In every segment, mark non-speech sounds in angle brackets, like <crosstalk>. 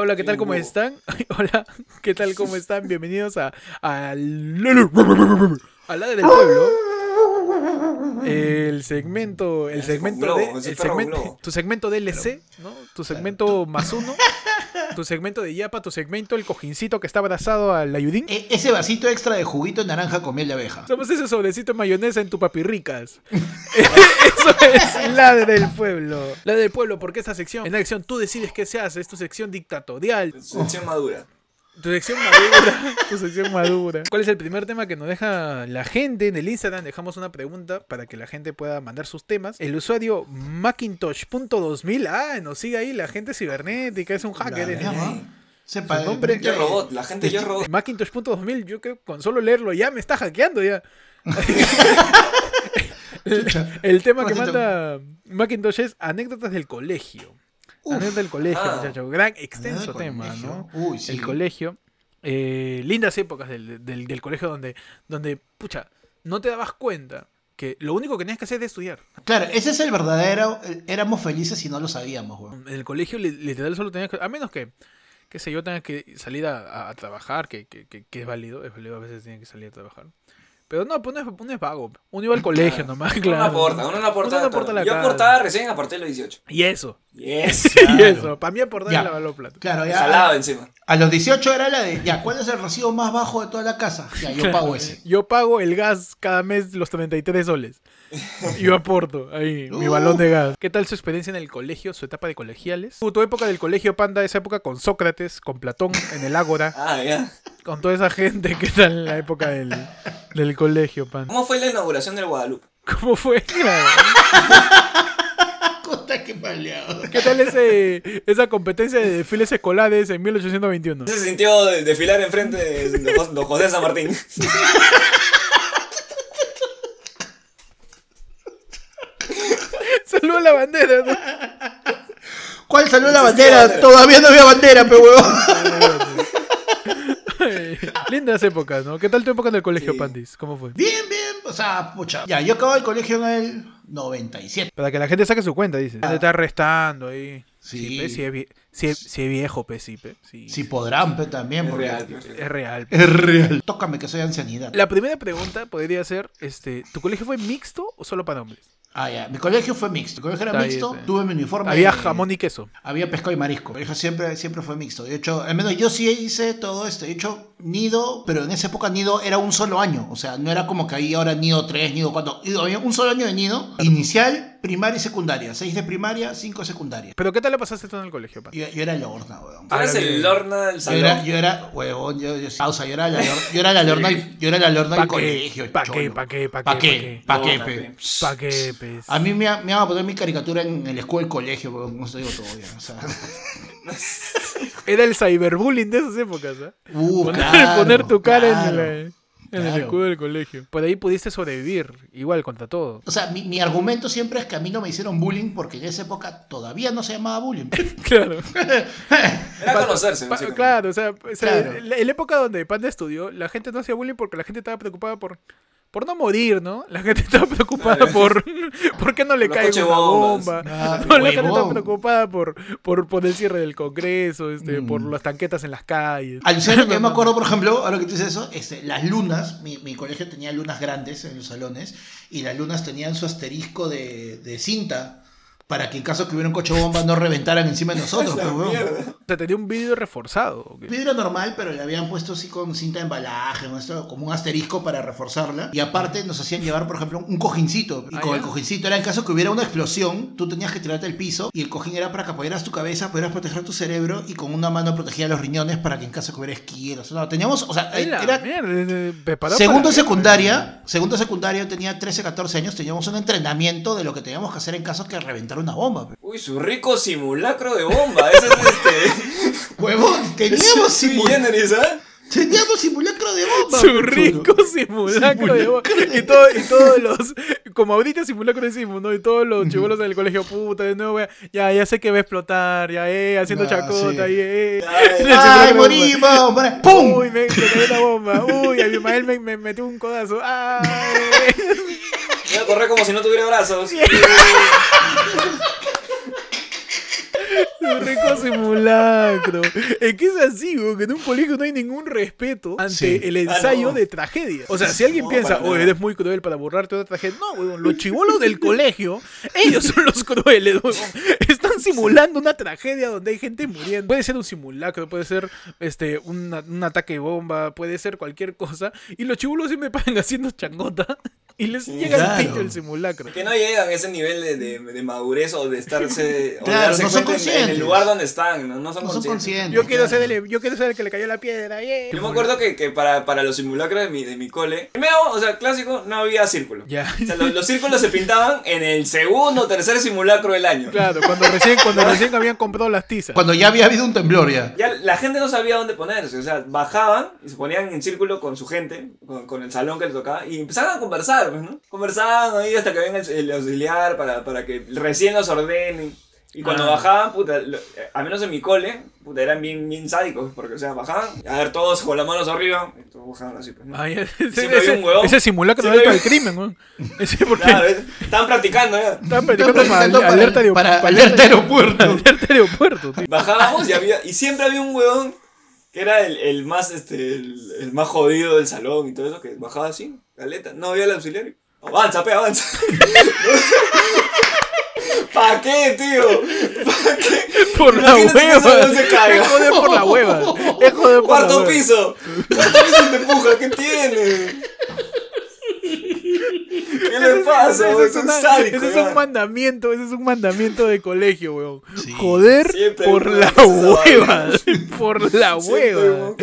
Hola, hola, ¿qué tal? ¿Cómo están? <laughs> Hola, ¿qué tal? ¿Cómo están? Bienvenidos a al al lado del pueblo. El segmento, el segmento de, el segmento, tu segmento DLC, ¿no? Tu segmento más uno, tu segmento de Yapa, tu segmento el cojincito que está abrazado al ayudín. E- ese vasito extra de juguito de naranja con miel de abeja. Somos ese sobrecito de mayonesa en tu papirricas. <laughs> Eso es la del pueblo. La del pueblo, porque esta sección, en la sección tú decides qué se hace, es tu sección dictatorial. Sección madura. Tu sección madura. <laughs> tu sección madura. ¿Cuál es el primer tema que nos deja la gente en el Instagram? Dejamos una pregunta para que la gente pueda mandar sus temas. El usuario Macintosh.2000. Ah, nos sigue ahí la gente cibernética, es un hacker. La llama. Sepa, Su nombre- Yo robot, la gente yo robot. Macintosh.2000, yo creo que con solo leerlo ya me está hackeando ya. <laughs> <laughs> el, el tema que manda Macintosh es anécdotas del colegio. Uf. del colegio, Ah. muchacho. Gran, extenso tema, colegio. ¿no? Uy, sí. El colegio. Eh, lindas épocas del, del- del colegio donde, donde, pucha, no te dabas cuenta que lo único que tenías que hacer era estudiar. Claro, ese es el verdadero. Éramos felices y no lo sabíamos, weón. En el colegio li- literal solo tenías que... A menos que, qué sé yo, tengas que salir a, a- a trabajar, que, que, que- que es válido, es válido, a veces tienes que salir a trabajar. Pero no, pues no es, uno es vago. Uno iba al colegio nomás, Uno claro. no aporta, uno no aporta. Uno no aporta la yo aportaba recién, aporté los 18. Y eso. Yes. <laughs> Y eso. Para mí aportar Ya. es lavar los platos. Claro, ya. Jalado encima. A los 18 era la de. Ya, ¿cuál es el recibo más bajo de toda la casa? Ya, yo pago ese. Yo pago el gas cada mes los 33 soles. <laughs> Yo aporto ahí mi balón de gas. ¿Qué tal su experiencia en el colegio, su etapa de colegiales? Uh, Tu época del colegio, Panda, esa época con Sócrates, con Platón en el Ágora, <laughs> Ah, ya. con toda esa gente. ¿Qué tal la época del, del colegio, Panda? ¿Cómo fue la inauguración del Guadalupe? <laughs> ¿Cómo fue? Maleado. ¿Qué tal ese, esa competencia de desfiles escolares en 1821? Se sintió de- desfilar enfrente de de don José San Martín. Saludos a la bandera. ¿no? ¿Cuál salió la bandera? Todavía no había bandera, pe huevón. Lindas épocas, ¿no? ¿Qué tal tu época en el colegio, Sí. Pandis? ¿Cómo fue? Bien, bien. O sea, pucha. Ya, yo acabo el colegio en el 97. Para que la gente saque su cuenta, dice. Te está restando ahí. Sí. Sí, es, vie- si es- si es viejo, pe, sí, pe. Sí. Si podrán, pe, también. Es real, tío. Es real. pe. Es real. Tócame que soy ancianidad. La primera pregunta podría ser, este, ¿tu colegio fue mixto o solo para hombres? Ah, ya. Mi colegio fue mixto. Mi colegio era Está mixto. Tuve mi uniforme. Había jamón y queso. Había pescado y marisco. Mi colegio siempre, siempre fue mixto. De hecho, al menos yo sí hice todo esto. De hecho, nido, pero en esa época nido era un solo año. O sea, no era como que ahí ahora nido 3, nido 4. Había un solo año de nido. Inicial, primaria y secundaria. 6 de primaria, 5 de secundaria. ¿Pero qué tal le pasaste tú en el colegio, pa? Yo, yo era el horna, weón. Tú eres Ah, el. Lorna del Yo era, salón. yo era, huevón, yo, yo, pausa, yo era la, lor- yo era la lorna, yo era la lorna ¿Pa del qué? colegio. ¿Pa qué? cholo. ¿Pa qué? ¿Pa ¿Pa qué? qué? ¿Pa qué, No, pe? ¿Para qué, pez? A mí me, me iban a poner mi caricatura en el escudo del colegio, weón, no te digo todavía. O sea, <laughs> Era el cyberbullying de esas épocas, ¿ah? uh, Poner, claro, poner tu cara en, claro. la- en el escudo del colegio. Por ahí pudiste sobrevivir, igual contra todo. O sea, mi, mi argumento siempre es que a mí no me hicieron bullying porque en esa época todavía no se llamaba bullying. <laughs> Claro. <laughs> Era conocerse. Pa- claro, o sea, o sea, Claro. en la en la época donde Panda estudió, la gente no hacía bullying porque la gente estaba preocupada por, por no morir, ¿no? La gente estaba preocupada por por qué no le cae una bomba. Ah, No, la gente estaba preocupada por, por, por el cierre del Congreso, este, Mm. por las tanquetas en las calles. Alucina que yo me <laughs> acuerdo, por ejemplo, ahora que tú dices eso, este, las lunas, mi, mi colegio tenía lunas grandes en los salones y las lunas tenían su asterisco de, de cinta para que en caso que hubiera un coche bomba no reventaran encima de <laughs> nosotros. Sea, tenía un vídeo reforzado. ¿o qué? Vidrio normal, pero le habían puesto así con cinta de embalaje, ¿no? Esto, como un asterisco para reforzarla. Y aparte nos hacían llevar, por ejemplo, un cojincito. Y Ah, con ¿ya? el cojincito era en caso que hubiera una explosión, tú tenías que tirarte al piso y el cojín era para que apoyaras tu cabeza, pudieras proteger tu cerebro y con una mano protegía los riñones para que en caso que hubiera esquíos. No, teníamos, o sea, era... mierda, Segundo secundaria, segundo secundaria, yo tenía 13, 14 años, teníamos un entrenamiento de lo que teníamos que hacer en caso que reventara una bomba. pe. Uy, su rico simulacro de bomba. Ese es este. <laughs> Huevón, teníamos, <laughs> Ese es simu- sui generis, ¿ah? teníamos simulacro de bomba. Su rico simulacro de voz. Y, todo, y todos los. Como ahorita simulacro decimos, ¿no? Y todos los chibolos del colegio, puta, de nuevo, ya, ya sé que va a explotar, ya, eh, haciendo Ah, chacota, sí. ahí, eh. Ay, <laughs> En el ¡Ay, simulacro bomba. morimos! ¡Pum! Uy, me, me cayó una bomba. Uy, a mi Ismael me, me metió un codazo. ¡Ay! Voy a correr como si no tuviera brazos. Un rico simulacro. Es que es así, weón, que en un colegio no hay ningún respeto ante Sí. el ensayo Ah, no. de tragedia. O sea, si alguien No, piensa, oye, eres muy cruel para borrarte otra tragedia. No, weón, los chivolos del colegio, ellos son los crueles, weón. Están simulando una tragedia donde hay gente muriendo. Puede ser un simulacro, puede ser este una- un ataque de bomba, puede ser cualquier cosa. Y los chivolos siempre pagan haciendo changota y les llega claro. el pincho el simulacro. Que no llegan a ese nivel de, de, de madurez o de estarse. o de Claro, darse no son cuenta en- en, conscientes. el lugar donde están, no, no son No son conscientes. conscientes. Yo quiero, claro. ser el, yo quiero ser el que le cayó la piedra. yeah. Yo me acuerdo que, que para, para los simulacros de mi, de mi cole, primero, o sea, clásico, no había círculo. Ya. O sea, los, los círculos se pintaban en el segundo o tercer simulacro del año. Claro, cuando recién, cuando recién habían comprado las tizas. Cuando ya había habido un temblor ya. Ya la gente no sabía dónde ponerse, o sea, bajaban y se ponían en círculo con su gente, con, con el salón que les tocaba, y empezaban a conversar, pues, ¿no? Conversaban ahí hasta que venga el, el auxiliar para, para que recién los ordenen. Y cuando Ah. bajaban, puta, lo- eh, al menos en mi cole, puta, eran bien, bien sádicos, porque, o sea, bajaban, a ver, todos con las manos arriba, y todos bajaban así, pues, ¿no? Ay, ese, Siempre había ese- un huevón. ese simulacro alto había- del crimen, weón. Ese porque Claro, estaban practicando, ya. estaban practicando para, Practicando para- alerta de para para alerta aeropuerto. <laughs> alerta de aeropuerto, tío. Bajábamos y había y siempre había un huevón que era el, el más este el, el más jodido del salón y todo eso que bajaba así, caleta, no había el auxiliario. Avanza, pe, avanza. <laughs> ¿Para qué, tío? ¿Para qué? Por la Imagínate hueva. huevón se caiga. Es joder por la hueva. Es joder por la Cuarto hueva. piso. Cuarto piso te empuja, ¿qué tiene? ¿Qué le Ese es- pasa? ese es un una- sádico. ese es un mandamiento, ese es un mandamiento de colegio, weón. Sí. Joder <laughs> por la hueva. Por la hueva.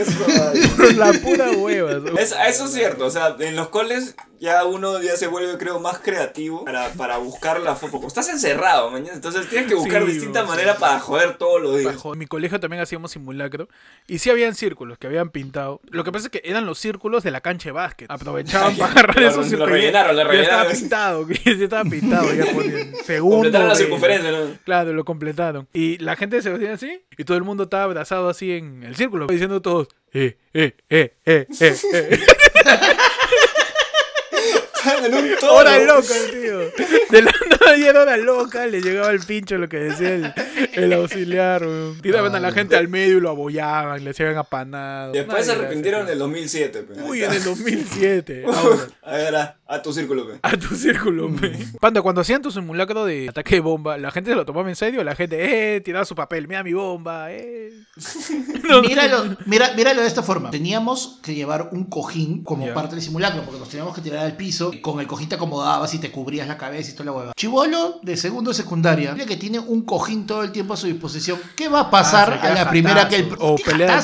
Por la pura hueva. <laughs> Es, eso es cierto, o sea, en los coles ya uno ya se vuelve, creo, más creativo para, para buscar la foto. Porque estás encerrado, mañana, entonces tienes que buscar Sí, distintas sí, maneras para joder todos los días. En mi colegio también hacíamos simulacro y sí habían círculos que habían pintado. Lo que pasa es que eran los círculos de la cancha de básquet. Aprovechaban para agarrar Lo- esos lo círculos. rellenaron, lo Ya estaba rellenaron. pintado, ya estaba pintado, ya <laughs> segundo. Completaron la circunferencia, ¿no? Claro, lo completaron. Y la gente se hacía así y todo el mundo estaba abrazado así en el círculo, diciendo todos, eh, eh, eh, eh, eh, eh. <laughs> <laughs> En un. Hora loca, tío. De la <laughs> nada hora loca, le llegaba el pincho lo que decía el, el auxiliar, weón. Tiraban a la gente al medio y lo abollaban, le hacían apanado. Después se arrepintieron en el 2007. pe. eso. Uy, en el 2007. Ahora. <laughs> A ver, a, tu círculo, pe. A tu círculo, pe. Panda, cuando hacían tu simulacro de ataque de bomba, ¿la gente se lo tomaba en serio? La gente, eh, tiraba su papel, mira mi bomba, eh. <laughs> No, Míralo, mira, míralo de esta forma. Teníamos que llevar un cojín como parte del simulacro, porque nos teníamos que tirar al piso. Con el cojín te acomodabas y te cubrías la cabeza y toda la hueva. Chivolo de segundo de secundaria, mira que tiene un cojín todo el tiempo a su disposición. ¿Qué va a pasar Ah, se a la primera que el. O ¿Qué pelea.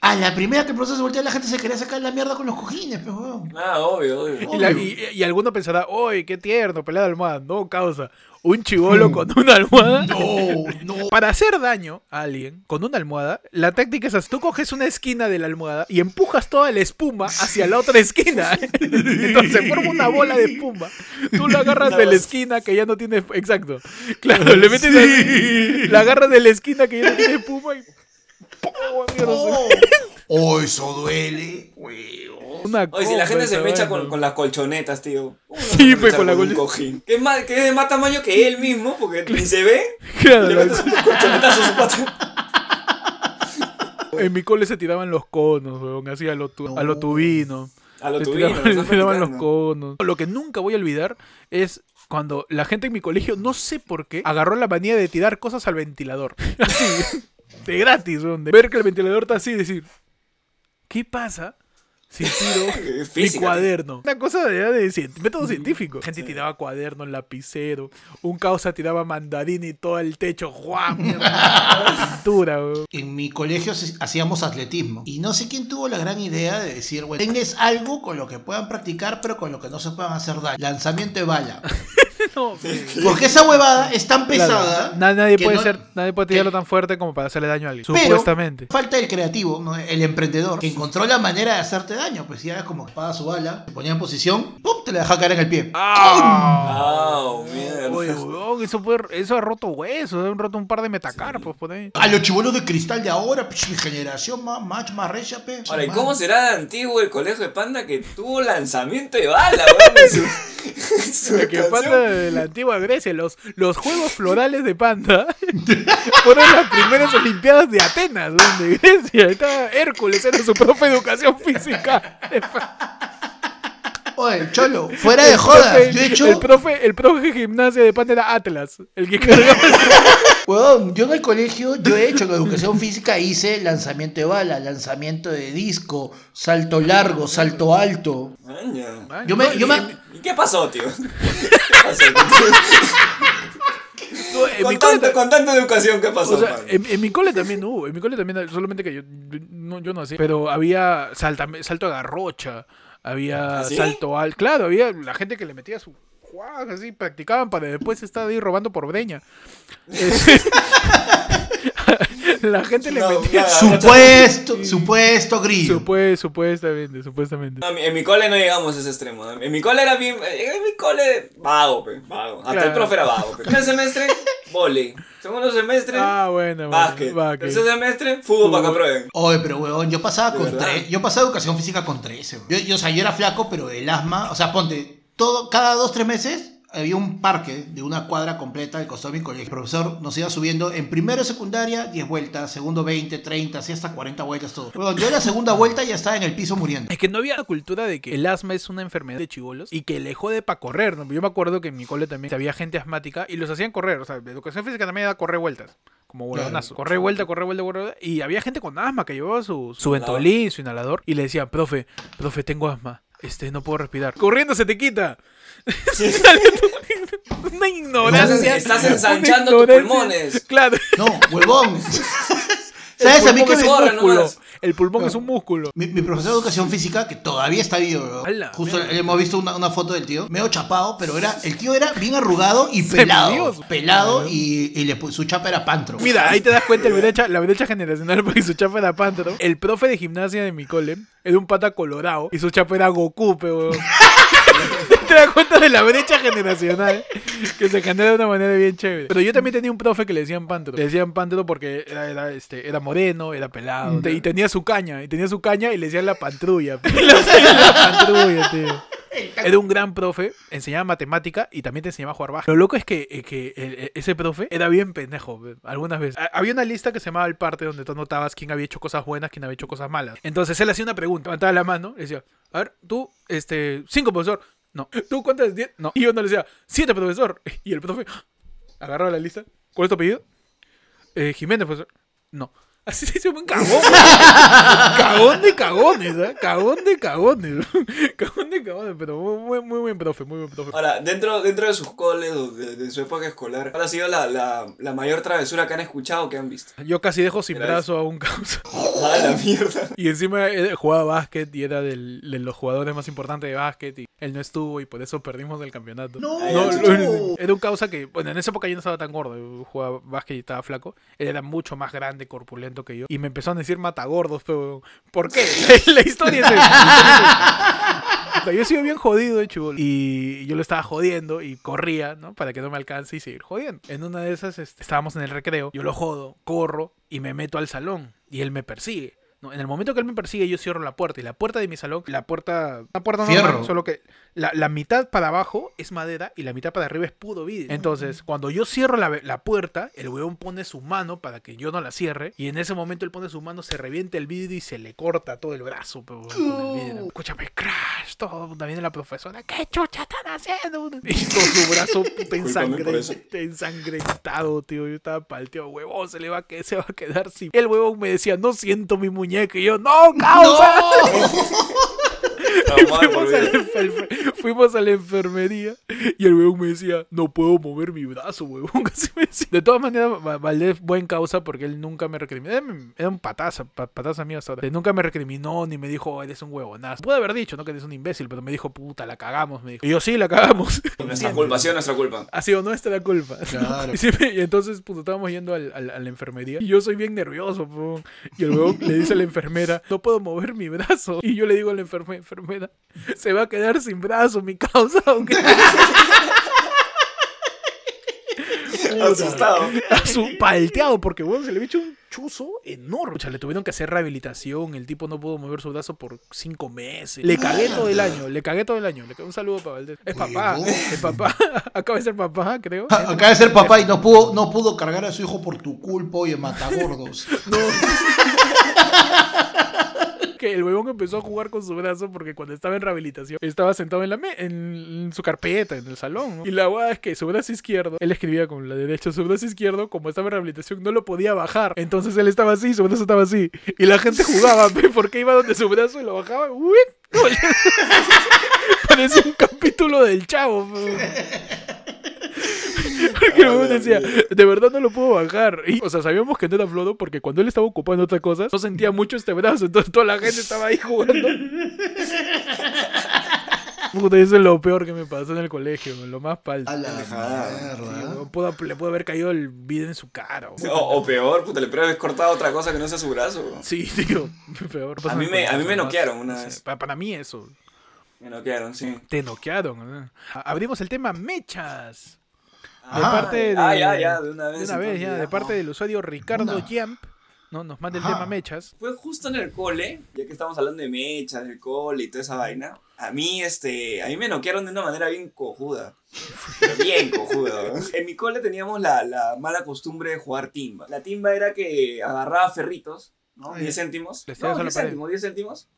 A la primera que el proceso voltea, la gente se quería sacar la mierda con los cojines, weón. Ah, obvio, obvio. Y, la- y- y alguno pensará, ¡Uy, qué tierno! Pelea de almohada. No, causa. Un chivolo con <laughs> una almohada. No, no. Para hacer daño a alguien con una almohada, la táctica es así. Tú coges una esquina de la almohada y empujas toda la espuma hacia la otra esquina. <laughs> Entonces se forma una bola de espuma. Tú la agarras de la esquina que ya no tiene... Exacto. Claro, le metes así. La agarras de la esquina que ya no tiene espuma y... ¡pum! Mierda, Oh, eso duele, weón. Una Oye, si la gente se mecha con, con las colchonetas, tío. ¿Cómo no Sí, pues, con la colchoneta. Que es, más, que es de más tamaño que él mismo, porque ni se ve. <laughs> Claro, Le la- metes un colchonetazo a su pata. <laughs> En mi cole se tiraban los conos, weón, así a lo, tu- a lo No. tubino. A lo Se tuvino, tiraban, se tiraban los <laughs> conos. Lo que nunca voy a olvidar es cuando la gente en mi colegio, no sé por qué, agarró la manía de tirar cosas al ventilador. Así, de gratis, weón, de ver que el ventilador está así y decir, ¿qué pasa? Si tiro <laughs> mi cuaderno. Una cosa de, de método científico. Gente tiraba cuaderno, lapicero. Un causa tiraba mandarín y todo el techo. ¡Guau! <laughs> mierda. En mi colegio hacíamos atletismo. Y no sé quién tuvo la gran idea de decir, bueno, tenés algo con lo que puedan practicar, pero con lo que no se puedan hacer daño. Lanzamiento de bala. <laughs> No, Porque esa huevada es tan pesada. Claro, na- nadie que puede no- ser, nadie puede tirarlo que- tan fuerte como para hacerle daño a alguien. Pero Supuestamente. falta el creativo, ¿no? el emprendedor, que encontró la manera de hacerte daño. Pues ya es como paga su bala, se ponía en posición, ¡pum! te la deja caer en el pie. Ah, mierda. Oye, weón, eso, fue- eso ha roto huesos, ha roto un par de metacarpos por ahí. A los chibolos de cristal de ahora, pues, mi generación más, más, más recha, pe. Ahora, ¿y Más- cómo será de antiguo el colegio de Panda que tuvo lanzamiento de bala, weón? <laughs> su- Que panda, de la antigua Grecia, los, los Juegos Florales de Panda <laughs> fueron las primeras Olimpiadas de Atenas, weón, de Grecia. Estaba Hércules, era su profe de educación física. Oye, Cholo, fuera de El jodas. profe- Yo he hecho. El profe, el profe de gimnasia de Panda era Atlas, el que cargaba el Huevón, yo en el colegio, yo he hecho en educación física, hice lanzamiento de bala, lanzamiento de disco, salto largo, salto alto. Yo me, yo me, ¿Y qué pasó, tío? ¿Qué pasó? No, en mi con, cole tanta, con tanta educación, ¿qué pasó? O sea, en, en mi cole también hubo, en mi cole también, solamente que yo no, yo no hacía, pero había salta, salto de garrocha, había ¿Ah, sí? salto al, claro, había la gente que le metía su así, practicaban para después estar ahí robando por breña. <laughs> <laughs> La gente le metía supuesto, supuesto grillo. Supue- supuestamente, supuestamente. No, en mi- cole no llegamos a ese extremo. En mi cole era bien. En mi cole, vago, pe, vago. Hasta Claro. el profe era vago. Pe. Primer semestre, <laughs> volei. Segundo semestre, Ah, bueno, bueno, básquet. básquet. Tercer semestre, fútbol para que aprueben. Oye, pero huevón, yo pasaba ¿De con tres, yo pasaba educación física con 13. Yo, yo, o sea, yo era flaco, pero el asma, o sea, ponte, todo, cada dos, tres meses había un parque de una cuadra completa costado de mi colegio. El profesor nos iba subiendo en primero de secundaria 10 vueltas, segundo 20, 30, así hasta 40 vueltas todo. Huevón, yo en la segunda vuelta ya estaba en el piso muriendo. Es que no había la cultura de que el asma es una enfermedad de chivolos y que le jode para correr. ¿no? Yo me acuerdo que en mi cole también había gente asmática y los hacían correr. O sea, educación física también era correr vueltas. Como huevonazo. Correr vuelta, correr vuelta, correr vuelta. Y había gente con asma que llevaba su, su ventolín, su inhalador. Y le decían, profe, profe, tengo asma. Este, no puedo respirar. Corriendo se te quita. <laughs> Tu- <laughs> una ignorancia. Estás ensanchando tus pulmones. Claro. No, huevón. <laughs> ¿Sabes a mí pulmón que me... corre. El pulmón es un músculo. Mi, mi profesor de educación física, que todavía está vivo, justo Mira. hemos visto una, una foto del tío, medio chapado, pero era el tío era bien arrugado y <laughs> pelado. pelado y, y le su chapa era pantro. Mira, ahí te das cuenta el brecha, la brecha generacional <laughs> porque su chapa era Pantro. El profe de gimnasia de mi cole era un pata colorado y su chapa era Goku, pero <laughs> te das cuenta de la brecha generacional que se genera de una manera bien chévere. Pero yo también tenía un profe que le decían Pantro. Le decían Pantro porque era, era, este, era moreno, era pelado y tenía su caña. Y tenía su caña y le decían la pantrulla. <laughs> la pantrulla, tío. Era un gran profe, enseñaba matemática y también te enseñaba a jugar bajo. Lo loco es que, eh, que el- el- ese profe era bien pendejo algunas veces. Ha- Había una lista que se llamaba el parte donde tú anotabas quién había hecho cosas buenas, quién había hecho cosas malas. Entonces él hacía una pregunta, levantaba la mano, y decía, a ver, tú, este, cinco, profesor. No. <laughs> ¿Tú cuántas? Diez. No. Y yo no le decía, siete, profesor. <laughs> Y el profe agarraba la lista. ¿Cuál es tu apellido? Eh, Jiménez, profesor. No. Así se dice un cagón. güey. cagón de cagones, ¿eh? Cagón de cagones. cagón de cagones, pero muy, muy, buen profe, muy buen profe. Ahora, dentro, dentro de sus coles, o de, de su época escolar, ¿cuál ha sido la, la, la mayor travesura que han escuchado o que han visto? Yo casi dejo sin brazo a un causa. <laughs> Ah, la mierda. Y encima eh, jugaba básquet y era del- de los jugadores más importantes de básquet y él no estuvo y por eso perdimos el campeonato. No, No, lo- era un causa que, bueno, en esa época yo no estaba tan gordo, yo jugaba básquet y estaba flaco. Él era mucho más grande, corpulento que yo. Y me empezaron a decir matagordos, pero ¿por qué? <laughs> <laughs> La, historia es esa, yo he sido bien jodido de. Y yo lo estaba jodiendo y corría, ¿no? Para que no me alcance y seguir jodiendo. En una de esas este, estábamos en el recreo, yo lo jodo, corro y me meto al salón. Y él me persigue. No, en el momento que él me persigue, yo cierro la puerta. Y la puerta de mi salón, la puerta. Una puerta normal, Fierro. solo que la, la mitad para abajo es madera y la mitad para arriba es puro vidrio. Entonces, cuando yo cierro la, la puerta, el huevón pone su mano para que yo no la cierre. Y en ese momento él pone su mano, se revienta el vidrio y se le corta todo el brazo. Pero, con el vidrio. Escúchame, crash. Todo viene la profesora. ¿Qué chucha están haciendo? <laughs> Y todo su brazo <laughs> puta ensangrentado, tío. Yo estaba palteado, huevón. Se le va a, que, se va a quedar sin. El huevón me decía, no siento mi muñeca. Y yo, no, causa. <laughs> Fuimos enfer- fuimos a la enfermería y el huevón me decía, no puedo mover mi brazo, huevón. <laughs> Casi me decía. De todas maneras, Va- Valdés, buen causa porque él nunca me recriminó. Era, un pataza, pa- pataza mío hasta ahora. Él nunca me recriminó ni me dijo, "Oh, eres un huevonazo. Pude haber dicho, ¿no? Que eres un imbécil, pero me dijo, puta, la cagamos. Me dijo. Y yo, sí, la cagamos. <laughs> Nuestra culpa, ha sido nuestra culpa. Ha sido nuestra culpa. Claro. <laughs> Y, entonces, pues, estábamos yendo al- al- a la enfermería. Y yo soy bien nervioso. Y el huevón le dice a la enfermera, no puedo mover mi brazo. Y yo le digo a la enferme- enfermera, se va a quedar sin brazo, mi causa. <laughs> Aunque... <laughs> Asustado. a su palteado, porque bueno, se le había hecho un chuzo enorme. O sea, le tuvieron que hacer rehabilitación. El tipo no pudo mover su brazo por cinco meses. Le cagué todo el año, le cagué todo el año. Le cagué un saludo para Valdés. Es papá, es papá. <laughs> Acaba de ser papá, creo. Acaba de ser papá y no pudo, no pudo cargar a su hijo por tu culpa, oye, matagordos. Que el huevón empezó a jugar con su brazo porque cuando estaba en rehabilitación estaba sentado en la en su carpeta, en el salón. Y la hueá es que su brazo izquierdo, él escribía con la derecha, su brazo izquierdo, como estaba en rehabilitación, no lo podía bajar. Entonces él estaba así, su brazo estaba así. Y la gente jugaba, <laughs> porque iba donde su brazo y lo bajaba. ¡whip! <laughs> Parecía un capítulo del chavo. Porque el decía, de verdad no lo puedo bajar. Y, o sea, sabíamos que no era Flodo porque cuando él estaba ocupado en otras cosas, no sentía mucho este brazo. Entonces toda la gente estaba ahí jugando. <laughs> Puta, eso es lo peor que me pasó en el colegio, lo más palta. A la mierda. Pudo- le pudo haber caído el video en su cara. o- peor, puta, le puede haber cortado otra cosa que no sea su brazo. Sí, <laughs> tío, peor. A mí me- a mí me noquearon una vez. pa- Para, mí eso. Me noquearon, sí. Te noquearon. Abrimos el tema mechas. De parte de, Ah, ya, ya, de una vez. de una vez, ya, de parte no. del usuario Ricardo. Yamp, ¿no? Nos manda el tema mechas. Fue justo en el cole, ya que estamos hablando de mechas, del cole y toda esa vaina. A mí, este, a mí me noquearon de una manera bien cojuda. Pero bien cojuda. ¿no? <laughs> En mi cole teníamos la, la mala costumbre de jugar timba. La timba era que agarraba ferritos, ¿no? Ah, 10 ya. céntimos. Les No, tirabas a la 10 pared. céntimos, 10 céntimos.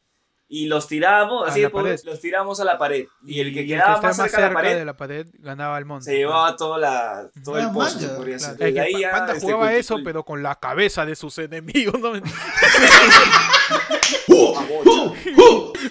Y los tirábamos, A así la de por- pared. los tiramos a la pared. Y el que y quedaba esté más cerca, de la pared, de la pared ganaba el monte. se llevaba toda la, todo el podría Claro. Es que ya, Panda este, jugaba eso, pero con la cabeza de sus enemigos, ¿no? <laughs>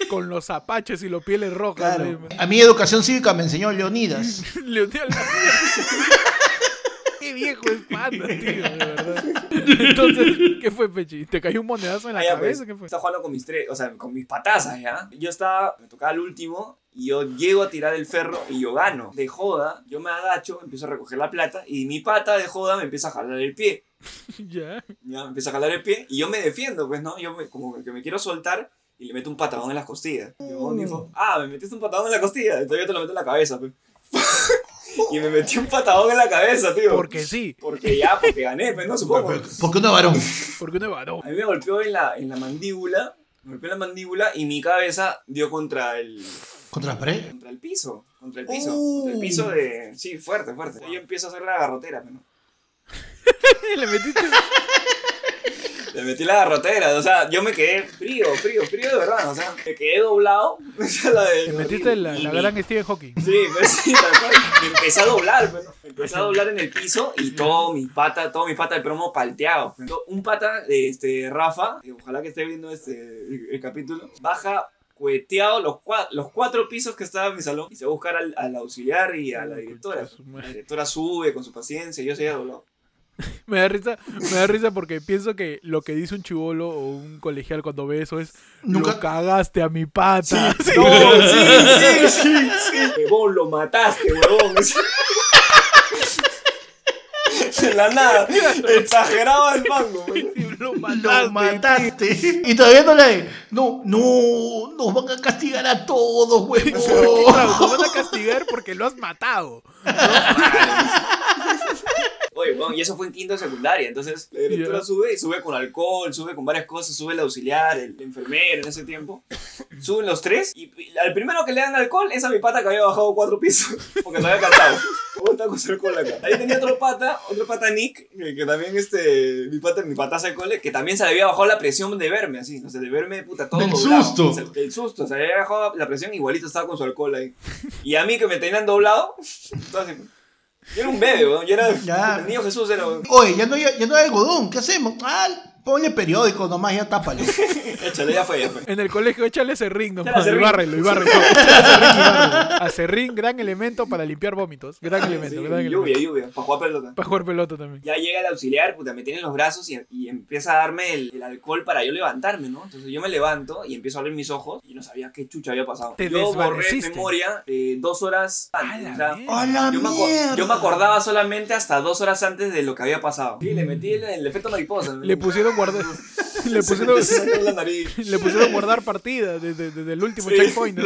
con los apaches y los pieles rojas. Claro. ¿no? A mí educación cívica me enseñó Leonidas. <laughs> Leonel <laughs> Qué viejo es Panda, tío, de verdad. Entonces, ¿qué fue, Pechi? ¿Te cayó un monedazo en la Ah, ya, cabeza? pues, ¿Qué fue? Estaba jugando con mis tres, o sea, con mis patazas, ¿ya? Yo estaba, me tocaba el último, y yo llego a tirar el ferro y yo gano. De joda, yo me agacho, empiezo a recoger la plata, y mi pata de joda me empieza a jalar el pie. <laughs> Ya. Ya, me empieza a jalar el pie, y yo me defiendo, pues, ¿no? Yo me- como que me quiero soltar, y le meto un patadón en las costillas. Y huevón dijo, ah, me metiste un patadón en la costilla, entonces yo te lo meto en la cabeza, pues. <laughs> y me metí un patadón en la cabeza, tío. Porque sí, Porque ya, porque gané, pues, ¿no? Supongo. Porque uno es varón. porque uno es varón. A mí me golpeó en la, en la mandíbula, me golpeó en la mandíbula y mi cabeza dio contra el, ¿Contra la pared? contra el piso, contra el piso, Uh. contra el piso de, sí, fuerte, fuerte. Yo empiezo a hacer la garrotera, pero no. <laughs> Le metiste. Le metí la garrotera, o sea, yo me quedé frío, frío, frío de verdad, o sea, me quedé doblado. <laughs> o sea, la de- Le metiste la, la gran Stephen Hawking. Sí, pues sí, tal cual. Me empecé a doblar, pues, ¿no? Me empecé a doblar en el piso y todo mi pata, todo mi pata de promo palteado. pues. Un pata, de este, Rafa, ojalá que esté viendo este, el, el capítulo, baja cueteado los, cua- los cuatro pisos que estaba en mi salón y se va a buscar al, al auxiliar y a la directora. La directora sube con su paciencia y yo seguía doblado. <laughs> Me da risa, me da risa porque pienso que lo que dice un chivolo o un colegial cuando ve eso es Nunca- lo cagaste a mi pata. Sí. No, <laughs> sí, sí, sí, sí. Huevón, lo mataste, huevón. De la nada, exageraba el mango. Lo Lo mataste. mataste. Y todavía no le. No, no, nos van a castigar a todos, <laughs> Claro, huevón. te van a castigar porque lo has matado. Oye, bueno, y eso fue en quinto de secundaria. Entonces, la directora Ya. sube y sube con alcohol, sube con varias cosas, sube el auxiliar, el enfermero en ese tiempo. Suben los tres y, al primero que le dan alcohol es a mi pata que había bajado cuatro pisos porque se había cansado. <laughs> ¿Cómo está con su alcohol acá? Ahí tenía otro pata, otro pata Nick, que, que también este, mi pata, mi pataza de cole, que también se le había bajado la presión de verme así, no sé, de verme puta todo Del doblado. susto. O sea, del susto, se le había bajado la presión igualito estaba con su alcohol ahí. Y a mí que me tenían doblado, <laughs> todo así, yo era un bebé, weón, yo era Ya. el niño Jesús era weón. Oye, ya no, hay, ya no hay algodón. ¿Qué hacemos? Ah, ponle periódico nomás, ya tápale. <laughs> Échale, ya fue, ya fue. En el colegio, échale ese ring nomás. Y serrín. bárrelo, y bárrelo. Serrín y. A <laughs> serrín, gran elemento para limpiar vómitos. Gran elemento, Sí, gran lluvia, elemento. lluvia, para jugar pelota. Para jugar pelota también. Ya llega el auxiliar, puta, me tiene en los brazos y, y empieza a darme el, el alcohol para yo levantarme, ¿no? Entonces yo me levanto y empiezo a abrir mis ojos y no sabía qué chucha había pasado. Te yo borré memoria eh, dos horas antes. A o la sea, mierda. ¡A la yo, me aco- mierda! yo me acordaba solamente hasta dos horas antes de lo que había pasado. Sí, le metí el, el efecto mariposa. Le pusieron guardar. <laughs> <laughs> Le Se pusieron, <laughs> le pusieron guardar partida desde, desde el último Sí. checkpoint.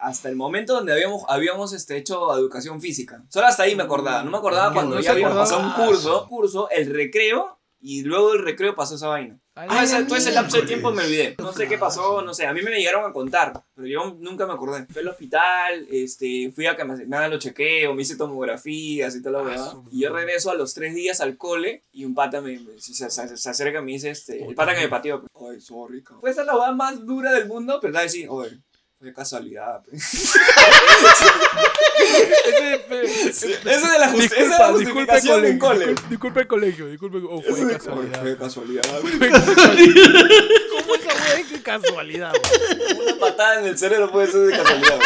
hasta el momento donde habíamos, habíamos este, hecho educación física. Solo hasta ahí me acordaba. No me acordaba cuando no ya habíamos pasado un curso, curso, el recreo, y luego del recreo pasó esa vaina. Ay, Ah, ese- la todo ese lapso de tiempo me olvidé. No sé qué pasó, no sé. A mí me llegaron a contar, pero yo nunca me acordé. Fui al hospital, este, fui a que me, me hagan los chequeos, me hice tomografías y la Ah, verdad. su Y yo regreso a los tres días al cole y un pata me, me- se, se- se acerca y me dice, este, el pata que me pateó. Ay, sorry, cabrón. Fue esa la hueá más dura del mundo, pero da decir, oye, fue casualidad. <laughs> <laughs> pe". Ese- de la, justi- esa es la Disculpa, disculpa el colegio. cole. discul- Disculpa el colegio, disculpa. Oh, fue de- casualidad. Fue <laughs> casualidad. ¿Cómo esa weá es que casualidad? Una patada en el cerebro puede ser de casualidad.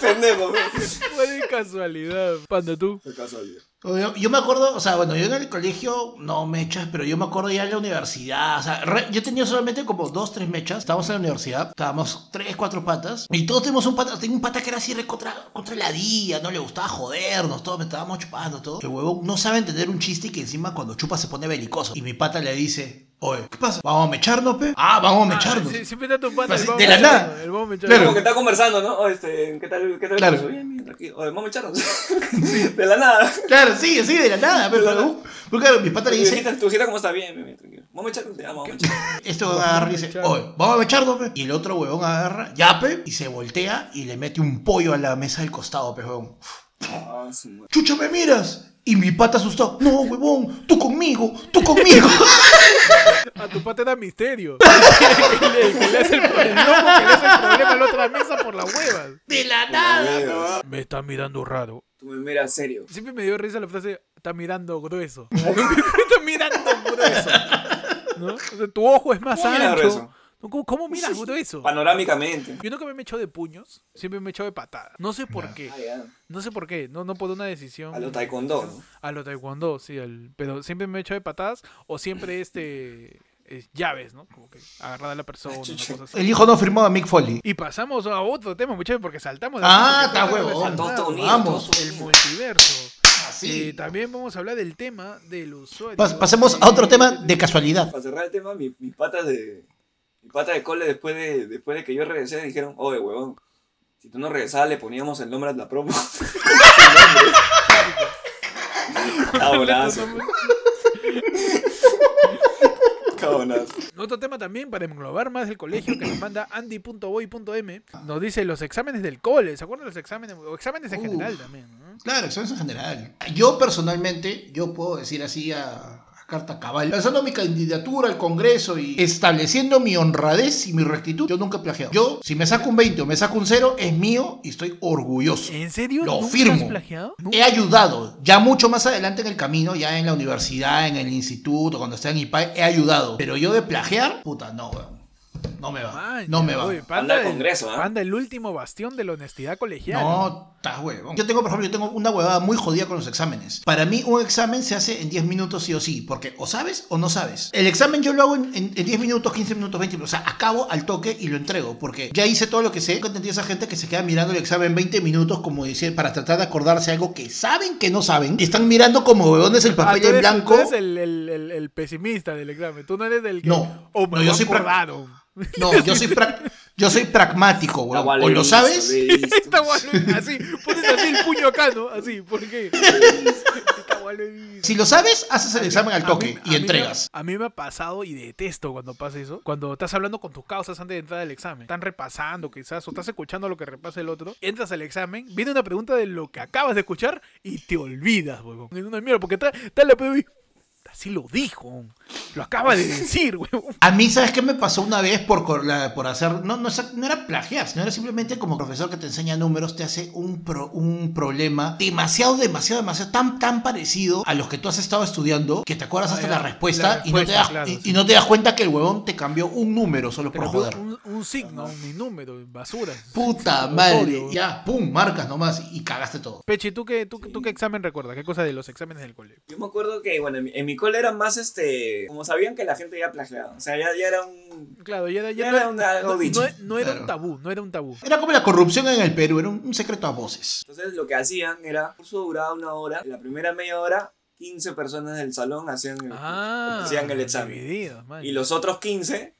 Pendejo, pe. Fue de casualidad. Panda, tú. Fue casualidad. Yo, yo me acuerdo, o sea, bueno, yo en el colegio no mechas, pero yo me acuerdo ya en la universidad. O sea, re- yo tenía solamente como dos, tres mechas. Estábamos en la universidad, estábamos tres, cuatro patas. Y todos tenemos un pata, tenía un pata que era así re contra, contra la día, no le gustaba jodernos, todos me estábamos chupando, todo. El huevón no sabe entender un chiste y que encima cuando chupa se pone belicoso. Y mi pata le dice, oye, ¿qué pasa? ¿Vamos a mecharnos, pe? Ah, vamos a mecharnos. Ah, sí, siempre está tu pata. Así, de la nada. El vamos mechando. Claro. Como que está conversando, ¿no? O este, ¿qué tal? ¿Qué tal? Claro. Bien, bien, tranquilo. Oye, vamos a echarnos. <laughs> De la nada. Claro, sí, así de la nada, pero, pero, pero claro, mi pata le Tu dice, hijita, tu hijita, ¿cómo está? Bien, bien, bien, tranquilo. Vamos a echarnos. Ya, vamos a echarnos. <laughs> Este huevón agarra y dice, oye, vamos a echarnos, pe. Y el otro huevón agarra, ya, pe, y se voltea y le mete un pollo a la mesa del costado, pe, huevón. Ah, madre. Chucha, ¿me miras? Y mi pata asustado, no, huevón, tú conmigo, tú conmigo. A tu pata era misterio. <laughs> que, le, que le hace el, el loco que le hace el problema a la otra mesa por las huevas. De la nada. la hueva. Me está mirando raro. Tú me miras serio. Siempre me dio risa la frase, está mirando grueso. <laughs> está mirando grueso. ¿No? O sea, tu ojo es más ¿Cómo miras ancho. grueso? ¿Cómo, cómo miras grueso? Panorámicamente. Yo nunca me he echado de puños, siempre me he echado de patada. No sé por qué. Ah. No sé por qué. No, no por una decisión. A lo taekwondo, ¿no? A lo taekwondo, sí. al- pero siempre me he echado de patadas o siempre <laughs> este eh, llaves, ¿no? Como que agarrada a la persona, una chucha. cosa así. El hijo no firmó a Mick Foley. Y pasamos a otro tema, muchachos, porque saltamos. de Ah, está está huevo. Todo Vamos. todo El multiverso. Así. Eh, también vamos a hablar del tema del usuario. Pas- pasemos a otro tema de casualidad. Para cerrar el tema, mi- mis patas de. Mi pata de cole después de, después de que yo regresé dijeron, oye, huevón, si tú no regresabas le poníamos el nombre a la promo. <laughs> <laughs> Cabonazo, cabonazo. Otro tema también para englobar más el colegio que nos manda andy.boy.m nos dice los exámenes del cole, ¿se acuerdan de los exámenes? O exámenes en Uf. general también, ¿no? Claro, exámenes en general. Yo personalmente, yo puedo decir así a carta cabal, lanzando mi candidatura al Congreso y estableciendo mi honradez y mi rectitud, yo nunca he plagiado. Yo, si me saco un 20 o me saco un 0, es mío y estoy orgulloso. ¿En serio? Lo ¿Nunca firmo. has plagiado? He ayudado, ya mucho más adelante en el camino, ya en la universidad, en el instituto, cuando esté en IPAE, he ayudado. Pero yo de plagiar, puta, no, weón. No me va. Man, no me va. oye, Anda al el- Congreso, ¿ah? Panda, el último bastión de la honestidad colegial. No, estás huevón. Yo tengo, por ejemplo, yo tengo una huevada muy jodida con los exámenes. Para mí, un examen se hace en 10 minutos sí o sí, porque o sabes o no sabes. El examen yo lo hago en, en- en 10 minutos, 15 minutos, 20 minutos. O sea, acabo al toque y lo entrego, porque ya hice todo lo que sé. Nunca entendí a esa gente que se queda mirando el examen 20 minutos, como decir, para tratar de acordarse algo que saben que no saben. Y están mirando como huevones el Ah, papel tú en blanco. Tú eres el, el- el- el pesimista del examen. Tú no eres del que. No, Oh, me no, yo soy. No, yo soy, pra- yo soy pragmático, guay, O lo sabes. Está así. Pones así el puño acá, ¿no? Así, ¿por qué? Si lo sabes, haces el examen al toque mí- a y mí me- entregas. a mí me ha pasado y detesto cuando pasa eso. Cuando estás hablando con tus causas antes de entrar al examen. Están repasando quizás o estás escuchando lo que repasa el otro. Entras al examen, viene una pregunta de lo que acabas de escuchar y te olvidas, huevón. Es una mierda porque está, está la Así lo dijo. Lo acaba de decir, huevón. <laughs> A mí, ¿sabes qué me pasó una vez por, la- por hacer... No, no, era plagiar, sino era simplemente como profesor que te enseña números, te hace un, pro- un problema demasiado, demasiado, demasiado, tan, tan parecido a los que tú has estado estudiando, que te acuerdas Ah, hasta ya, la respuesta, la y, no te das, claro, y, sí. y no te das cuenta que el huevón te cambió un número solo por joder. un, un signo, mi número, basura. Puta madre. Ya, pum, marcas nomás y cagaste todo. Pechi, ¿tú qué, tú, tú qué examen recuerdas? ¿Qué cosa de los exámenes del colegio? Yo me acuerdo que, bueno, en mi, en mi cole era más, este, como sabían que la gente ya plagiaba. O sea, ya, ya era un... Claro, ya era, ya Ya no era un- algo no- dicho. no- no era Claro. un tabú, no era un tabú. Era como la corrupción en el Perú, era un, un secreto a voces. Entonces lo que hacían era, el curso duraba una hora, en la primera media hora, 15 personas del salón hacían el, Ah, hacían el examen. Y los otros 15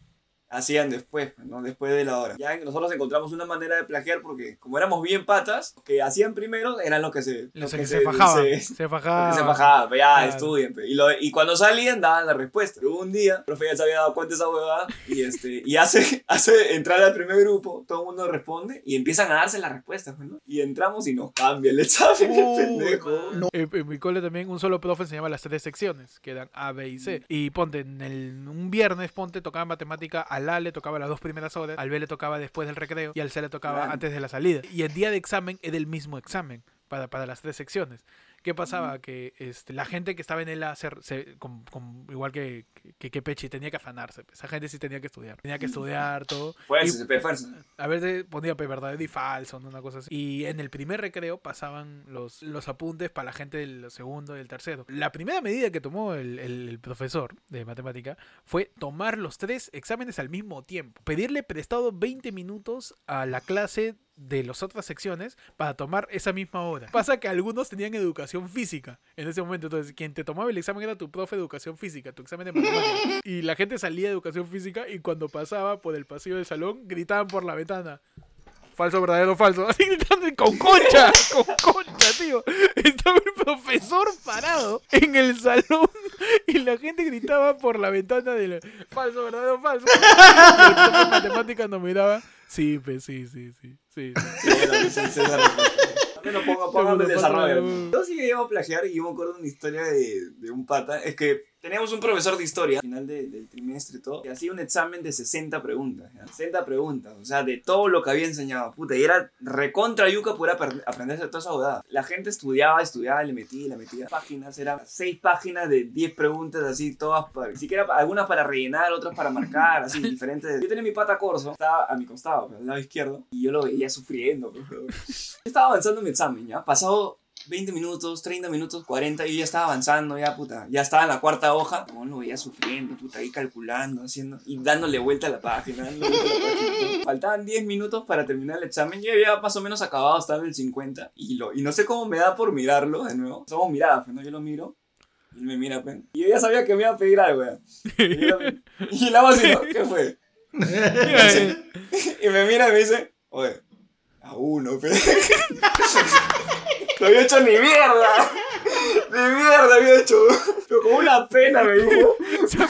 hacían después, pues, ¿no? Después de la hora. Ya nosotros encontramos una manera de plagiar porque como éramos bien patas, lo que hacían primero eran los que se... Los que que se fajaban. se- Se fajaban. se fajaban, pues, ya Claro. estudien. pues. Y, lo- y cuando salían daban la respuesta. Pero un día, el profe ya se había dado cuenta de esa huevada y, este, y hace, <laughs> hace entrar al primer grupo, todo el mundo responde y empiezan a darse las respuestas. pues, ¿no? Y entramos y nos cambia el examen, Uy, pendejo. man. En, en mi cole también un solo profe enseñaba las tres secciones, que eran A, B y. C. Y ponte, en el, un viernes, ponte, tocaba matemática, al A le tocaba las dos primeras horas, al B le tocaba después del recreo y al C le tocaba antes de la salida. Y el día de examen era el mismo examen para, para las tres secciones. ¿Qué pasaba? Que este, la gente que estaba en el A, se, se- con- con- igual que, que, que Pechi, tenía que afanarse. pues. Esa gente sí tenía que estudiar. Tenía que estudiar todo. Fuerza, Y- fuerza. a veces ponía verdadero y falso, ¿no? una cosa así. Y en el primer recreo pasaban los, los apuntes para la gente del segundo y el tercero. La primera medida que tomó el, el- el profesor de matemática fue tomar los tres exámenes al mismo tiempo. Pedirle prestado 20 minutos a la clase de las otras secciones para tomar esa misma hora. Pasa que algunos tenían educación física en ese momento. Entonces, quien te tomaba el examen era tu profe de educación física, tu examen de matemáticas. Y la gente salía de educación física y cuando pasaba por el pasillo del salón gritaban por la ventana. Falso, verdadero, falso. <laughs> Así gritando con concha, con concha, tío. Estaba el profesor parado en el salón y la gente gritaba por la ventana del falso, verdadero, falso. Y el de matemáticas nos miraba. Sí, pues sí, sí, sí, sí, lo pongo, póngame el desarrollo. Yo sí que llevo a plagiar y yo me acuerdo de una historia de, de un pata. Es que teníamos un profesor de historia al final de- del trimestre y todo, que hacía un examen de 60 preguntas. ¿ya? 60 preguntas, o sea, de todo lo que había enseñado. Puta, y era recontra yuca poder apre- aprenderse toda esa bodada. La gente estudiaba, estudiaba, le metía, le metía. Páginas, eran 6 páginas de 10 preguntas así, todas, para, siquiera algunas para rellenar, otras para marcar, así, <laughs> diferentes. Yo tenía mi pata corso, estaba a mi costado, al lado izquierdo, y yo lo veía sufriendo. pues. <laughs> Yo estaba avanzando en mi examen, ¿ya? Pasado 20 minutos, 30 minutos, 40, y yo ya estaba avanzando, ya, puta. Ya estaba en la cuarta hoja. Como lo veía sufriendo, puta, ahí calculando, haciendo, y dándole vuelta a la página, dándole vuelta a la página. <laughs> Faltaban 10 minutos para terminar el examen. Yo ya más o menos acabado, estaba en el 50, y, lo, y no sé cómo me da por mirarlo de nuevo. Somos miradas, pues, ¿no? Yo lo miro. Y me mira, pues. Y yo ya sabía que me iba a pedir algo, ya. Y, yo- y la ¿no? ¿qué fue? <laughs> <laughs> Y me mira y me dice, oye, a uno, pe. No había hecho ni mierda. Ni mierda había hecho. Pero con una pena me dijo. Sea,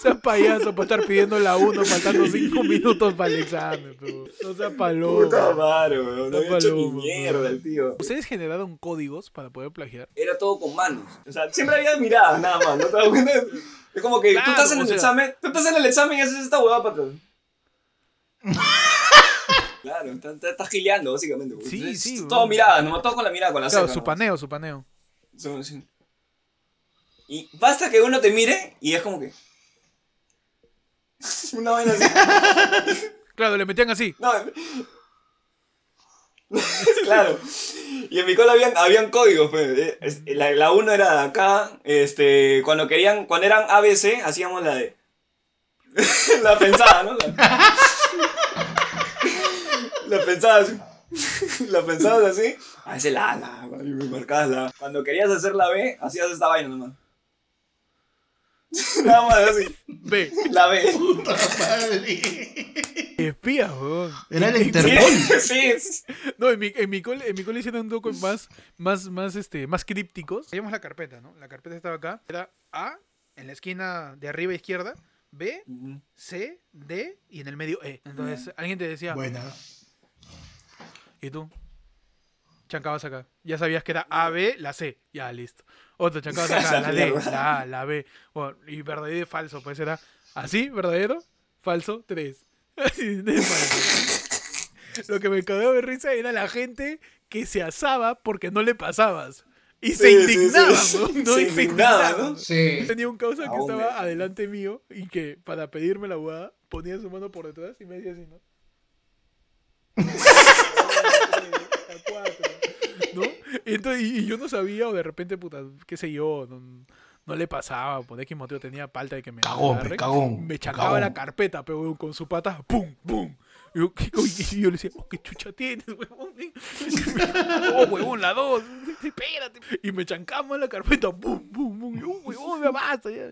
sea payaso para estar pidiendo la 1 faltando 5 minutos para el examen, pero no sea Puta paloma. madre, weón. No había hecho ni mierda el tío. ¿Ustedes generaron códigos para poder plagiar? Era todo con manos. O sea, siempre había miradas nada más. ¿No te das cuenta? Es como que Claro, tú estás en el sea- examen, tú estás en el examen y haces esta huevada para atrás. Claro, estás, estás gileando, básicamente. Sí, sí, Todo weón. mirada, nomás todo con la mirada, con la Claro, ceja, su nomás. paneo, su paneo. Y basta que uno te mire y es como que. <laughs> Una vaina así. <laughs> Claro, le metían así. No. <laughs> claro. Y en mi cola habían, habían códigos, pues. Eh, es- La, la uno era de acá. Este. Cuando querían. Cuando eran ABC, hacíamos la de. la pensada, ¿no? La, la pensada así. La <laughs> pensabas así. Ah, ese la, la, y me marcabas la. Cuando querías hacer la B, hacías esta vaina nomás. <laughs> Nada más así. Ve, La B. Puta madre. espías, weón. Era el Interpol. <laughs> sí, sí. No, en mi, en mi cole, en mi cole hicieron un toque más, más, más, este, más crípticos. Teníamos la carpeta, ¿no? La carpeta estaba acá. Era A, en la esquina de arriba izquierda, B. C, D y en el medio E. Entonces, alguien te decía, Buena. ¿Y tú? Chancabas acá. Ya sabías que era A, B, la C. Ya, listo. Otro chancabas acá, <laughs> la D, la A, la B. Bueno, y verdadero y falso, pues era así, verdadero, falso, tres. <laughs> Así de falso. Lo que me cagó de risa era la gente que se asaba porque no le pasabas. Y se Sí, sí, indignaban, sí. ¿no? Se indignaba, indignaban. ¿no? Sí. Tenía un causa que estaba adelante mío y que para pedirme la hueá ponía su mano por detrás y me decía así, ¿no? <laughs> Cuatro, ¿no? Y, entonces, y, y yo no sabía, o de repente, puta, qué sé yo, no, no le pasaba, por X motivo tenía palta de que me Cagón, agarre. cagón, Me chacaba cagón. la carpeta, pero con su pata, ¡pum! ¡pum! Y yo, ¿qué co- y yo le decía, oh, ¿qué chucha tienes, huevón? <laughs> oh, huevón, la dos. Espérate. Y me chancamos en la carpeta. Bum, bum, bum. Oh, huevón, me basta. ya.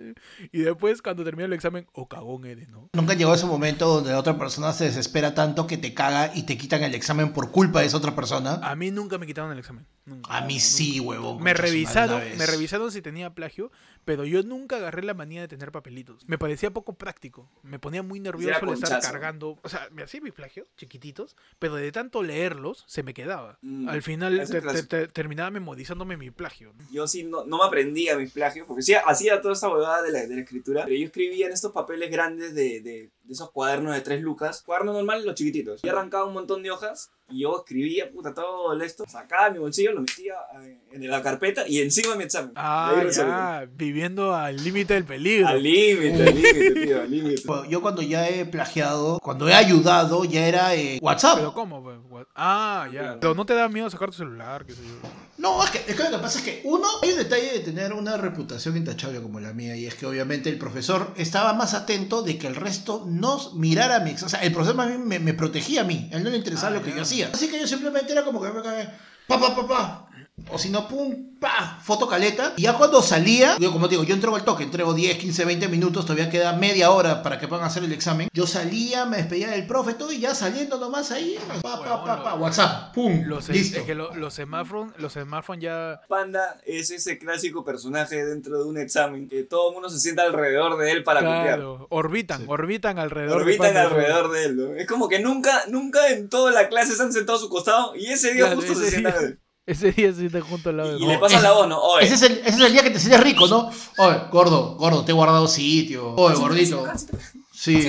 Y después, cuando termina el examen, oh, cagón eres, ¿no? Nunca llegó ese momento donde la otra persona se desespera tanto que te caga y te quitan el examen por culpa de esa otra persona. A mí nunca me quitaron el examen. Nunca. A mí sí, huevón. Me revisaron, me revisaron si tenía plagio, pero yo nunca agarré la manía de tener papelitos. Me parecía poco práctico. Me ponía muy nervioso el estar cargando. O sea, me hacía mis plagios chiquititos, pero de tanto leerlos se me quedaba. Mm, Al final ese te- te- clásico. te- terminaba memorizándome mi plagio. Yo sí no, no me aprendía mis plagios, porque sí hacía toda esa huevada de la, de la escritura, pero yo escribía en estos papeles grandes de, de, de esos cuadernos de tres lucas, cuadernos normales, los chiquititos. Y arrancaba un montón de hojas y yo escribía, puta, todo esto, sacaba mi bolsillo, lo metía en, en la carpeta y encima de mi examen. Ah, ya, viviendo al límite del peligro. Al límite, al límite, tío, al límite. Yo cuando ya he plagiado, cuando he ayudado, ya era eh, WhatsApp. Pero ¿cómo? pues? Ah, ya. Pero no te da miedo sacar tu celular, qué sé yo. No, es que, es que lo que pasa es que uno, hay un detalle de tener una reputación intachable como la mía, y es que obviamente el profesor estaba más atento de que el resto no mirara mi ex- O sea, el profesor más bien me, me protegía a mí, a él no le interesaba Ah, lo que ya. yo hacía. Así que yo simplemente era como que, pa, pa, pa, pa. O si no, pum, pa, foto caleta. Y ya cuando salía, yo como te digo, yo entrego el toque, entrego 10, 15, 20 minutos, todavía queda media hora para que puedan hacer el examen. Yo salía, me despedía del profe, todo, y ya saliendo nomás ahí, pa, pa, pa, pa, WhatsApp, pum, Los, listo. es que lo- los smartphones, los smartphones ya Panda es ese clásico personaje dentro de un examen que todo el mundo se sienta alrededor de él para copiar. claro, orbitan, Sí. orbitan alrededor de Orbitan alrededor de él, ¿no? Es como que nunca, nunca en toda la clase se han sentado a su costado y ese día Claro, justo ese se sientan. Ese día sí está junto al lado de Y le pasan la voz, ¿no? Oye, Ese es, el, ese es el día que te sientes rico, ¿no? Oye, gordo, gordo, te he guardado sitio. Oye, gordito. Sí.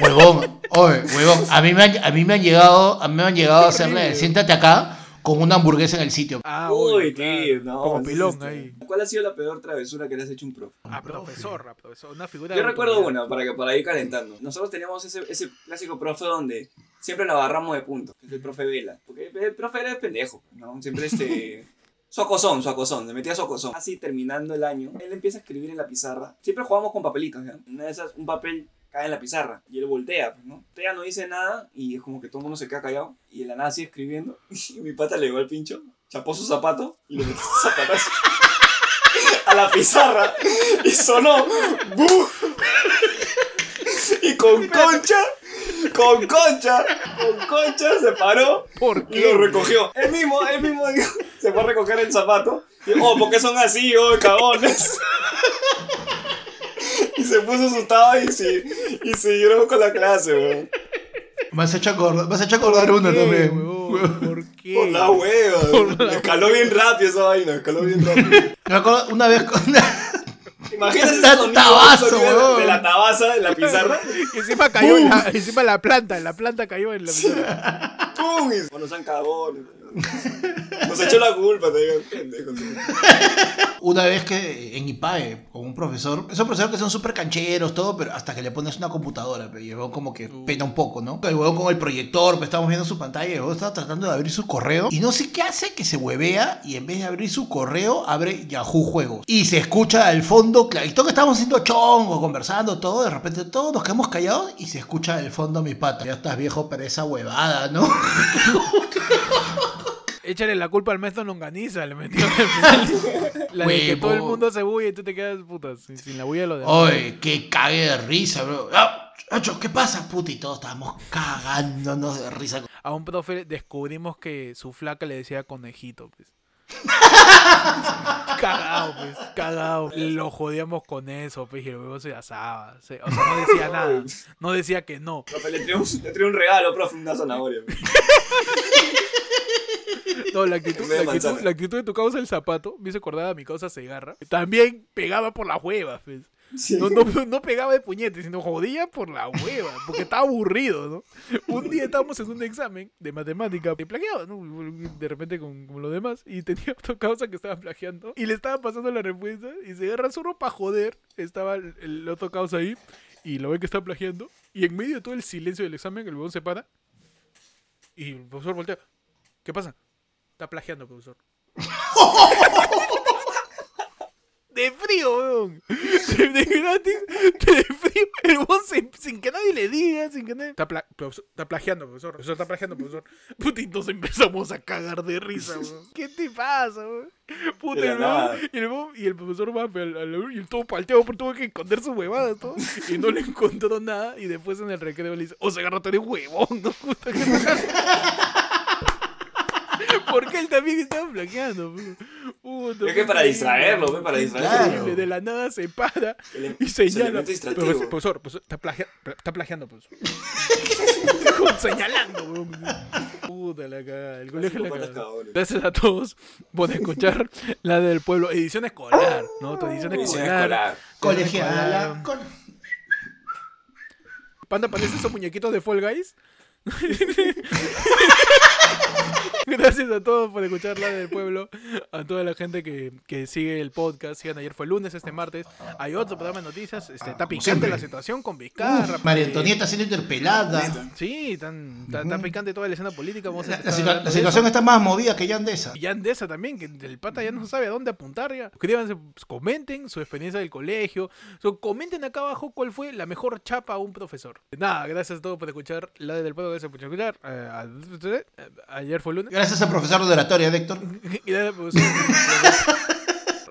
Huevón, oye, huevón. A mí me han, a mí me han llegado, a mí me han llegado a hacerle, siéntate acá con una hamburguesa en el sitio. Ah, Uy, tío, no. Como pilón ahí. ¿Cuál ha sido la peor travesura que le has hecho a un profe? A profesor, a profesor. Una figura Yo de recuerdo una, para, que, para ir calentando. Nosotros teníamos ese, ese clásico profe donde siempre lo agarramos de punto, que es el profe Vela. Porque el profe era pendejo, ¿no? Siempre este... <laughs> Su acosón, su acosón, le metía su acosón. Así terminando el año, él empieza a escribir en la pizarra. Siempre jugamos con papelitos, ¿ya? Una de esas, un papel cae en la pizarra y él voltea, pues, ¿no? Voltea, no dice nada y es como que todo el mundo se queda callado y de la nada sigue escribiendo. <laughs> Y mi pata le llegó al pincho, chapó su zapato y le metió su zapatazo <laughs> a la pizarra y sonó ¡bu! y con concha con concha con concha se paró ¿Por y lo recogió él mismo él mismo se fue a recoger el zapato y, oh ¿por qué son así oh cagones se puso asustado y, sí, y siguieron con la clase weón. Me has hecho acordar, me has hecho acordar una ¿Qué, también. ¿Por qué? por la hueva escaló bien rápido esa vaina escaló bien rápido Me acuerdo una vez con Imagínate ese sonido, tabazo, sonido de- weón. de la tabaza en la pizarra. <laughs> Y encima cayó en la, encima la planta, la planta cayó en la pizarra. ¡Pum! Bueno, sean cagones. Nos echó la culpa, te digo. Una vez que en IPAE, con un profesor, esos profesores que son súper cancheros, todo, pero hasta que le pones una computadora, pero y el huevón como que pena un poco, ¿no? El huevón con el proyector, pues estamos viendo su pantalla, y el huevón estaba tratando de abrir su correo, y no sé qué hace, que se huevea, y en vez de abrir su correo, abre Yahoo Juegos. Y se escucha al fondo, clarito que estábamos haciendo chongo, conversando, todo, de repente todos nos quedamos callados, y se escucha al fondo mi pata. Ya estás viejo para esa huevada, ¿no? <laughs> Échale la culpa al maestro Longaniza, le metió al final. <laughs> La de que todo el mundo se bulla y tú te quedas putas sin, sin la bulla de los demás. Oye, qué cague de risa, bro. Ah, Acho, ¿qué pasa, puta? Y todos estábamos cagándonos de risa. A un profe descubrimos que su flaca le decía conejito, pues. <laughs> cagado, pues, cagado. Lo jodíamos con eso, pues, y luego se asaba. se- o sea, no decía nada. No decía que no. Profe, le trae un, un regalo, profe, una zanahoria. <laughs> No, la actitud, la, actitud, la actitud de tu causa el zapato me hizo acordar a mi causa cigarra. También pegaba por la hueva, pues. No, no, no pegaba de puñete, sino jodía por la hueva, porque estaba aburrido, ¿no? Un día estábamos en un examen de matemática, y plagiaba, ¿no? De repente con, con lo demás, y tenía otra causa que estaba plagiando, y le estaba pasando la respuesta, y se agarra solo para joder, estaba el, el otro causa ahí, y lo ve que está plagiando, y en medio de todo el silencio del examen, el huevón se para, y el profesor voltea, ¿qué pasa? Está plagiando, profesor. <laughs> de frío, weón. De, de gratis, de frío. El weón sin, sin que nadie le diga, sin que nadie. Está, pla- profesor, está plagiando, profesor. Profesor, está plagiando, profesor. Puta, y nos empezamos a cagar de risa, weón. <laughs> ¿Qué te pasa, weón? Puta, el weón- y el, weón- y el profesor va al- al- y el todo palteado, pero tuvo que esconder su huevada, todo. Y no le encontró nada. Y después en el recreo le dice, o se agarró de huevón, ¿no? Puta, que <laughs> Porque él también estaba plagiando, weón. Puta, Es que para distraerlo, ve, para distraerlo. claro. De la nada se para El- y señala. distractivo. Profesor, profesor, profesor, está, plagia- pla- está plagiando, <laughs> profesor. Señalando, weón. Puta la cagada. El colegio la cagada. Gracias a todos por escuchar la del pueblo. Edición escolar, ¿no? Tu edición Edición escolar. escolar. Colegiala. col- Panda, ¿parecen esos muñequitos de Fall Guys? <laughs> <laughs> Gracias a todos por escuchar la del pueblo, a toda la gente que, que sigue el podcast. Sigan ayer fue lunes, este martes. Hay otro programa de noticias. Este, está como picante la situación con Vizcarra. Uf, María eh, Antonieta siendo interpelada. Sí, tan, tan, tan picante toda la escena política. Vamos La, situación está más movida que Yandesa. Y ya Andesa también, que el pata ya no sabe a dónde apuntar ya. Suscríbanse, pues, comenten su experiencia del colegio. So, comenten acá abajo cuál fue la mejor chapa a un profesor. Nada, gracias a todos por escuchar la del pueblo, gracias por escuchar. Eh, a- ayer fue lunes. Gracias al profesor de oratoria, Héctor. <laughs> Pues,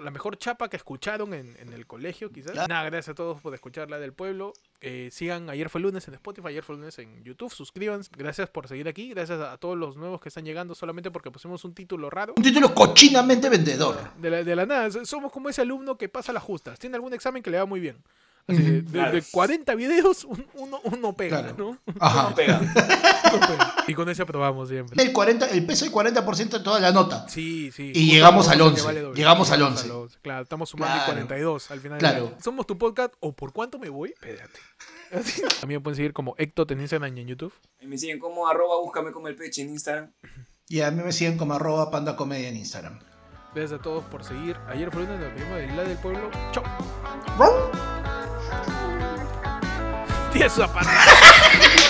la mejor chapa que escucharon en, en el colegio, quizás. Claro. Nada, gracias a todos por escuchar la del pueblo. Eh, sigan Ayer fue lunes en Spotify, Ayer fue lunes en YouTube. Suscríbanse. Gracias por seguir aquí. Gracias a todos los nuevos que están llegando solamente porque pusimos un título raro. Un título cochinamente vendedor. De la, de la nada, so- somos como ese alumno que pasa las justas. Tiene algún examen que le va muy bien. Así, de, de- Claro. de 40 videos, un- uno, uno pega, Claro. ¿no? Ajá. No pega. <laughs> Uno pega. Y con ese aprobamos siempre. El, 40, el peso y 40% de toda la nota. Sí, sí. Y Justo llegamos al como que 11, vale doble. llegamos al 11. Claro, estamos sumando Claro. 42 al final. Claro. del año. Somos tu podcast. ¿O por cuánto me voy? Espérate. <laughs> También me pueden seguir como Ecto en Instagram y en YouTube. Y me siguen como arroba búscame como el peche en Instagram. Y a mí me siguen como arroba panda comedia en Instagram. Gracias a todos por seguir. Ayer fue primera del La del Pueblo. Chau. <laughs> Tía, su aparato.